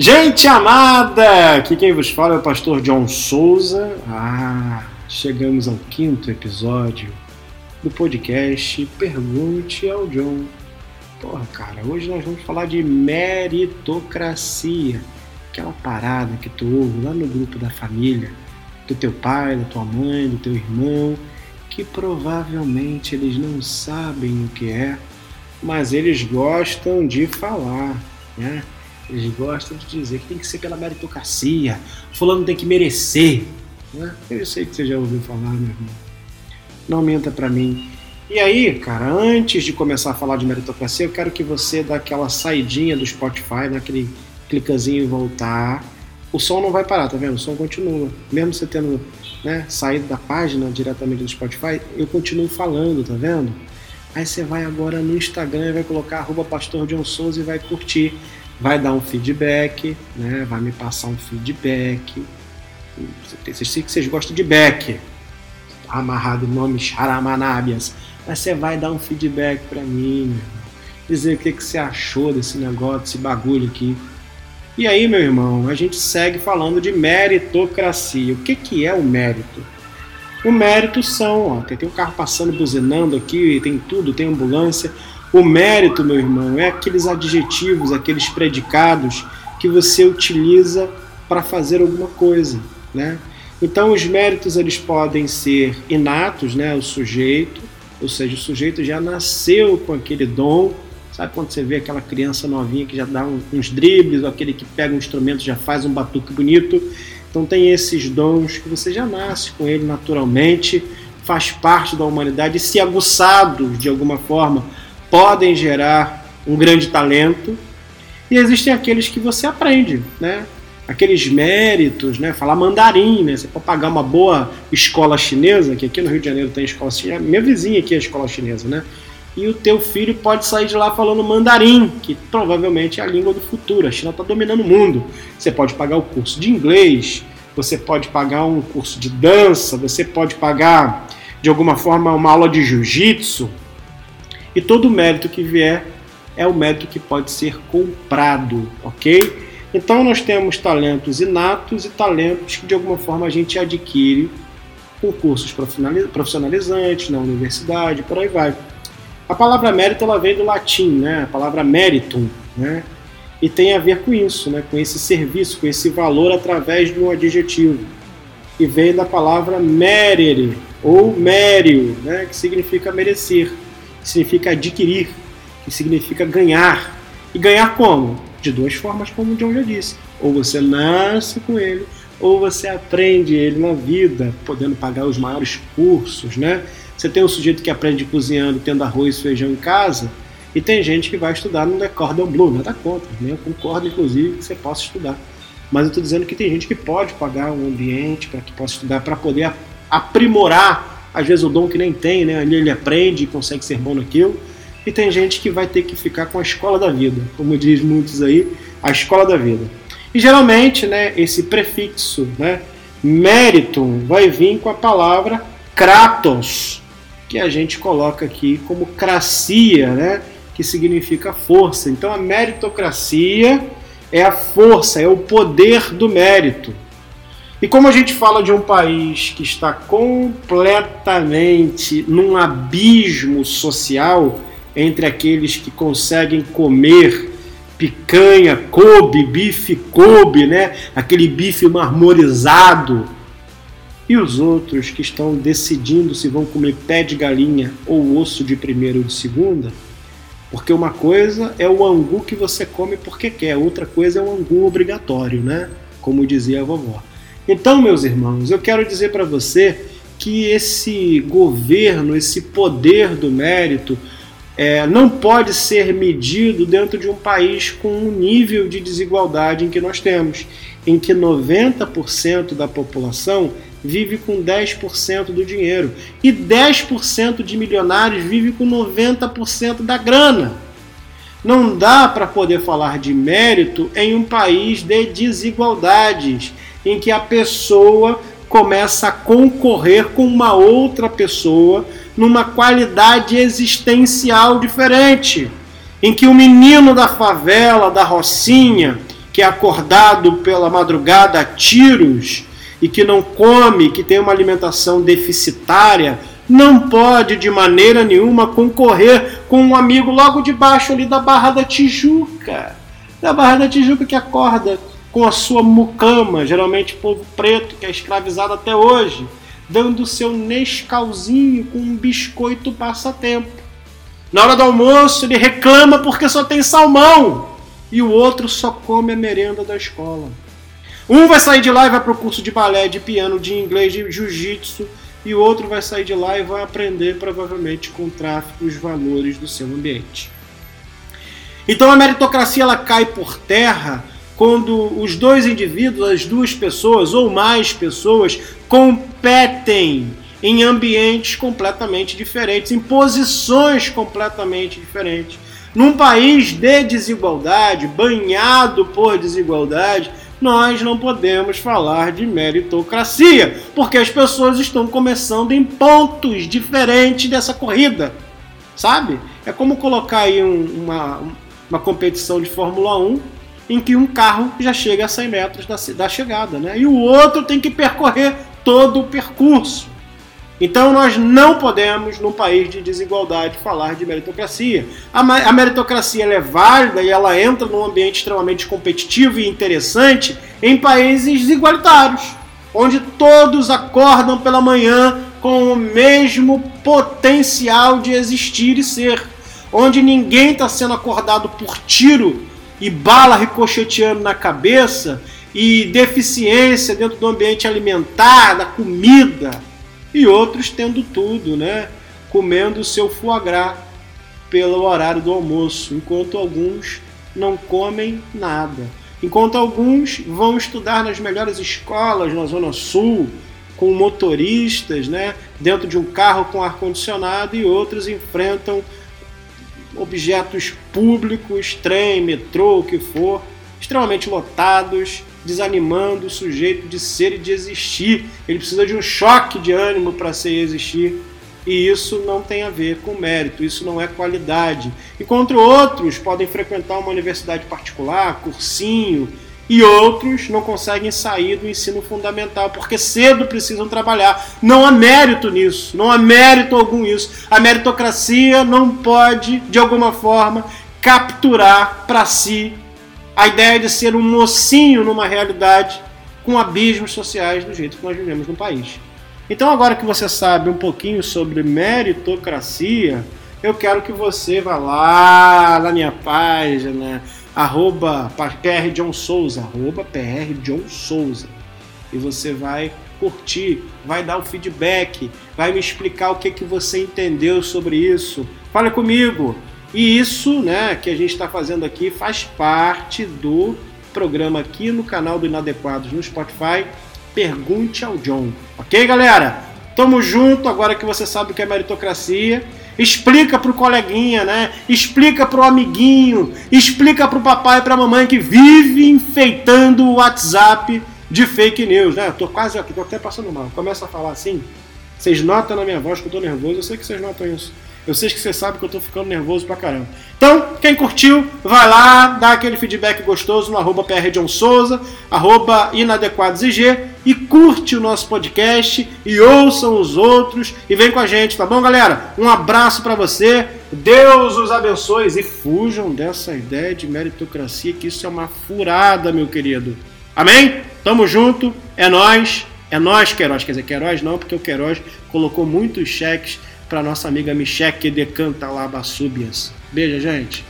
Gente amada, aqui quem vos fala é o pastor John Souza. Ah, chegamos ao quinto episódio do podcast Pergunte ao John. Porra, cara, hoje nós vamos falar de meritocracia, aquela parada que tu ouve lá no grupo da família, do teu pai, da tua mãe, do teu irmão, que provavelmente eles não sabem o que é, mas eles gostam de falar, né? Eles gostam de dizer que tem que ser pela meritocracia, fulano tem que merecer. Né? Eu sei que você já ouviu falar, meu irmão. Não minta para mim. E aí, cara, antes de começar a falar de meritocracia, eu quero que você dê aquela saidinha do Spotify, naquele clicazinho e voltar. O som não vai parar, tá vendo? O som continua. Mesmo você tendo né, saído da página diretamente do Spotify, eu continuo falando, tá vendo? Aí você vai agora no Instagram e vai colocar arroba pastor John Souza e vai curtir vai dar um feedback, né? vai me passar um feedback. Vocês sei que vocês gostam de back, amarrado o nome Charamanabias, mas você vai dar um feedback para mim, dizer o que, que você achou desse negócio, desse bagulho aqui. E aí, meu irmão, a gente segue falando de meritocracia. O que, que é o mérito? O mérito são, ó, tem, tem um carro passando buzinando aqui, tem tudo, tem ambulância. O mérito, meu irmão, é aqueles adjetivos, aqueles predicados que você utiliza para fazer alguma coisa, né? Então os méritos eles podem ser inatos, né, o sujeito, ou seja, o sujeito já nasceu com aquele dom. Sabe quando você vê aquela criança novinha que já dá uns dribles, ou aquele que pega um instrumento já faz um batuque bonito? Então tem esses dons que você já nasce com ele naturalmente, faz parte da humanidade e se aguçados de alguma forma podem gerar um grande talento e existem aqueles que você aprende, né? Aqueles méritos, né? Falar mandarim, né? Você pode pagar uma boa escola chinesa, que aqui no Rio de Janeiro tem escola chinesa, minha vizinha aqui é escola chinesa, né? E o teu filho pode sair de lá falando mandarim, que provavelmente é a língua do futuro. A China está dominando o mundo. Você pode pagar o curso de inglês, você pode pagar um curso de dança, você pode pagar de alguma forma uma aula de jiu-jitsu, e todo mérito que vier é o mérito que pode ser comprado, ok? Então nós temos talentos inatos e talentos que de alguma forma a gente adquire com cursos profissionalizantes na universidade, por aí vai. A palavra mérito ela vem do latim, né? A palavra meritum, né? E tem a ver com isso, né? Com esse serviço, com esse valor através de um adjetivo. E vem da palavra merere ou mério, né? Que significa merecer que significa adquirir, que significa ganhar. E ganhar como? De duas formas, como o John já disse. Ou você nasce com ele, ou você aprende ele na vida, podendo pagar os maiores cursos, né? Você tem um sujeito que aprende cozinhando, tendo arroz e feijão em casa, e tem gente que vai estudar no The Cordon Blue, nada contra, né? eu concordo inclusive que você possa estudar. Mas eu estou dizendo que tem gente que pode pagar um ambiente para que possa estudar, para poder aprimorar às vezes o dom que nem tem, né? Ali ele aprende e consegue ser bom naquilo. E tem gente que vai ter que ficar com a escola da vida, como diz muitos aí, a escola da vida. E geralmente, né, esse prefixo, né, meritum, vai vir com a palavra kratos, que a gente coloca aqui como cracia, né, que significa força. Então a meritocracia é a força, é o poder do mérito. E como a gente fala de um país que está completamente num abismo social entre aqueles que conseguem comer picanha, Kobe, bife Kobe, né? Aquele bife marmorizado. E os outros que estão decidindo se vão comer pé de galinha ou osso de primeira ou de segunda, porque uma coisa é o angu que você come porque quer, outra coisa é o angu obrigatório, né? Como dizia a vovó. Então, meus irmãos, eu quero dizer para você que esse governo, esse poder do mérito, é, não pode ser medido dentro de um país com um nível de desigualdade em que nós temos, em que 90% da população vive com 10% do dinheiro e 10% de milionários vive com 90% da grana. Não dá para poder falar de mérito em um país de desigualdades em que a pessoa começa a concorrer com uma outra pessoa numa qualidade existencial diferente, em que o menino da favela, da Rocinha, que é acordado pela madrugada a tiros e que não come, que tem uma alimentação deficitária, não pode de maneira nenhuma concorrer com um amigo logo debaixo ali da Barra da Tijuca. Da Barra da Tijuca que acorda com a sua mucama, geralmente povo preto, que é escravizado até hoje, dando seu nescalzinho com um biscoito passatempo. Na hora do almoço ele reclama porque só tem salmão e o outro só come a merenda da escola. Um vai sair de lá e vai para o curso de balé, de piano, de inglês, de jiu-jitsu, e o outro vai sair de lá e vai aprender provavelmente com tráfico os valores do seu ambiente. Então a meritocracia ela cai por terra quando os dois indivíduos, as duas pessoas ou mais pessoas competem em ambientes completamente diferentes, em posições completamente diferentes. Num país de desigualdade, banhado por desigualdade, nós não podemos falar de meritocracia, porque as pessoas estão começando em pontos diferentes dessa corrida, sabe? É como colocar aí um, uma, uma competição de Fórmula 1 em que um carro já chega a 100 metros da, da chegada, né? E o outro tem que percorrer todo o percurso. Então nós não podemos, num país de desigualdade, falar de meritocracia. A, a meritocracia é válida e ela entra num ambiente extremamente competitivo e interessante em países igualitários, onde todos acordam pela manhã com o mesmo potencial de existir e ser, onde ninguém está sendo acordado por tiro e bala ricocheteando na cabeça e deficiência dentro do ambiente alimentar, da comida e outros tendo tudo, né? Comendo seu foie gras pelo horário do almoço, enquanto alguns não comem nada. Enquanto alguns vão estudar nas melhores escolas na Zona Sul, com motoristas, né, dentro de um carro com ar condicionado e outros enfrentam objetos públicos, trem, metrô, o que for, extremamente lotados, desanimando o sujeito de ser e de existir. Ele precisa de um choque de ânimo para ser e existir. E isso não tem a ver com mérito, isso não é qualidade. Enquanto outros podem frequentar uma universidade particular, cursinho, e outros não conseguem sair do ensino fundamental porque cedo precisam trabalhar. Não há mérito nisso, não há mérito algum nisso. A meritocracia não pode, de alguma forma, capturar para si a ideia de ser um mocinho numa realidade com abismos sociais do jeito que nós vivemos no país. Então, agora que você sabe um pouquinho sobre meritocracia, eu quero que você vá lá na minha página, arroba PR John Souza, arroba PR John Souza, e você vai curtir, vai dar o feedback, vai me explicar o que, que você entendeu sobre isso. Fale comigo, e isso, né, que a gente está fazendo aqui faz parte do programa aqui no canal do Inadequados no Spotify. Pergunte ao John. Ok, galera? Tamo junto agora que você sabe o que é meritocracia. Explica pro coleguinha, né? Explica pro amiguinho, explica pro papai e pra mamãe que vive enfeitando o WhatsApp de fake news, né? tô quase aqui, tô até passando mal. Começa a falar assim. Vocês notam na minha voz que eu tô nervoso, eu sei que vocês notam isso. Eu sei que você sabe que eu tô ficando nervoso pra caramba. Então, quem curtiu, vai lá, dá aquele feedback gostoso no arroba Souza, arroba inadequadosig e curte o nosso podcast e ouçam os outros e vem com a gente, tá bom, galera? Um abraço para você, Deus os abençoe e fujam dessa ideia de meritocracia, que isso é uma furada, meu querido. Amém? Tamo junto, é nós, é nós, Queiroz. Quer dizer, Queiroz não, porque o Queiroz colocou muitos cheques para nossa amiga Michelle que decanta lá Beijo, gente.